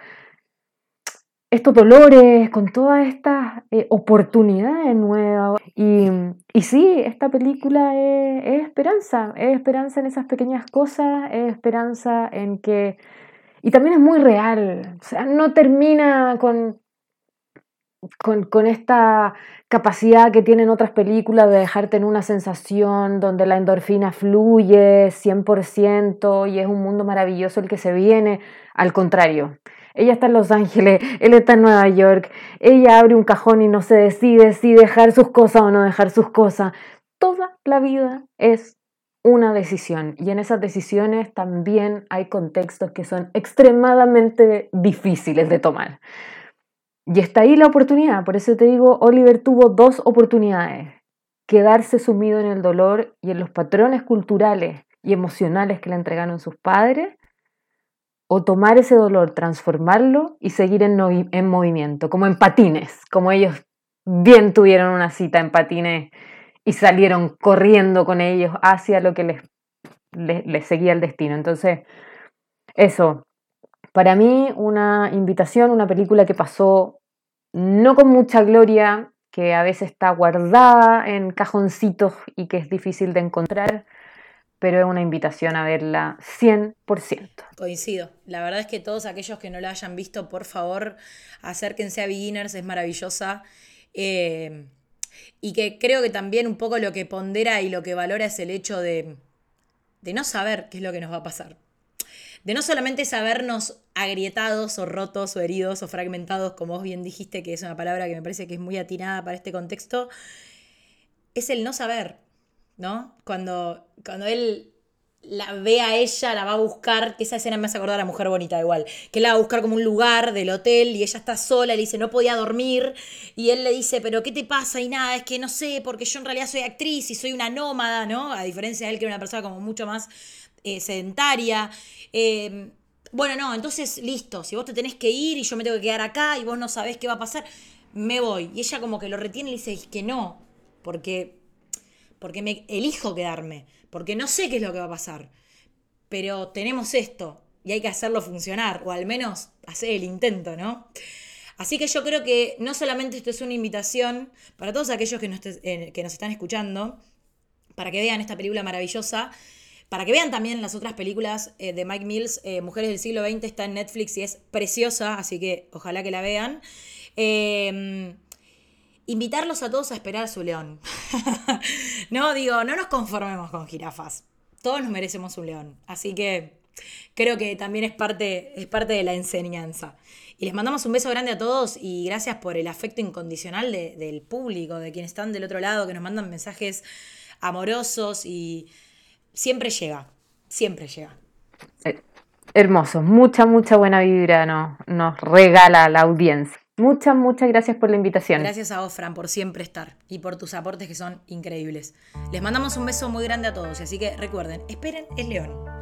estos dolores, con todas estas eh, oportunidades nuevas. Y, y, sí, esta película es, es, esperanza, es esperanza en esas pequeñas cosas, es esperanza en que... Y también es muy real, o sea, no termina con con, esta capacidad que tienen otras películas de dejarte en una sensación donde la endorfina fluye 100% y es un mundo maravilloso el que se viene. Al contrario, ella está en Los Ángeles, [laughs] él está en Nueva York, ella abre un cajón y no se decide si dejar sus cosas o no dejar sus cosas. Toda la vida es una decisión y en esas decisiones también hay contextos que son extremadamente difíciles de tomar. Y está ahí la oportunidad, por eso te digo, Oliver tuvo dos oportunidades, quedarse sumido en el dolor y en los patrones culturales y emocionales que le entregaron sus padres, o tomar ese dolor, transformarlo y seguir en, en movimiento, como en patines, como ellos bien tuvieron una cita en patines y salieron corriendo con ellos hacia lo que les, les seguía el destino. Entonces, eso, para mí, una invitación, una película que pasó no con mucha gloria, que a veces está guardada en cajoncitos y que es difícil de encontrar, pero es una invitación a verla 100%. Coincido. La verdad es que todos aquellos que no la hayan visto, por favor, acérquense a Beginners, es maravillosa. Eh, y que creo que también un poco lo que pondera y lo que valora es el hecho de, de no saber qué es lo que nos va a pasar. De no solamente sabernos agrietados o rotos o heridos o fragmentados, como vos bien dijiste, que es una palabra que me parece que es muy atinada para este contexto, es el no saber, ¿no? Cuando, cuando él la ve a ella, la va a buscar, que esa escena me hace acordar a la mujer bonita igual, que la va a buscar como un lugar del hotel y ella está sola, le dice no podía dormir y él le dice, pero ¿qué te pasa? Y nada, es que no sé, porque yo en realidad soy actriz y soy una nómada, ¿no? A diferencia de él que era una persona como mucho más eh, sedentaria. Em, bueno, no, entonces listo, si vos te tenés que ir y yo me tengo que quedar acá y vos no sabés qué va a pasar, me voy. Y ella como que lo retiene y le dice que no, porque, porque me elijo quedarme porque no sé qué es lo que va a pasar, pero tenemos esto y hay que hacerlo funcionar, o al menos hacer el intento, ¿no? Así que yo creo que no solamente esto es una invitación para todos aquellos que nos, eh, que nos están escuchando, para que vean esta película maravillosa, para que vean también las otras películas eh, de Mike Mills, eh, Mujeres del siglo XX, está en Netflix y es preciosa, así que ojalá que la vean. Em, invitarlos a todos a esperar a su león. [laughs] no, digo, no nos conformemos con jirafas. Todos nos merecemos un león. Así que creo que también es parte, es parte de la enseñanza. Y les mandamos un beso grande a todos y gracias por el afecto incondicional del público, de quienes están del otro lado, que nos mandan mensajes amorosos y siempre llega, siempre llega. Eh, hermoso, mucha, mucha buena vibra nos, nos regala la audiencia. Muchas, muchas gracias por la invitación. Gracias a Ofran por siempre estar y por tus aportes que son increíbles. Les mandamos un beso muy grande a todos, así que recuerden, esperen, el León.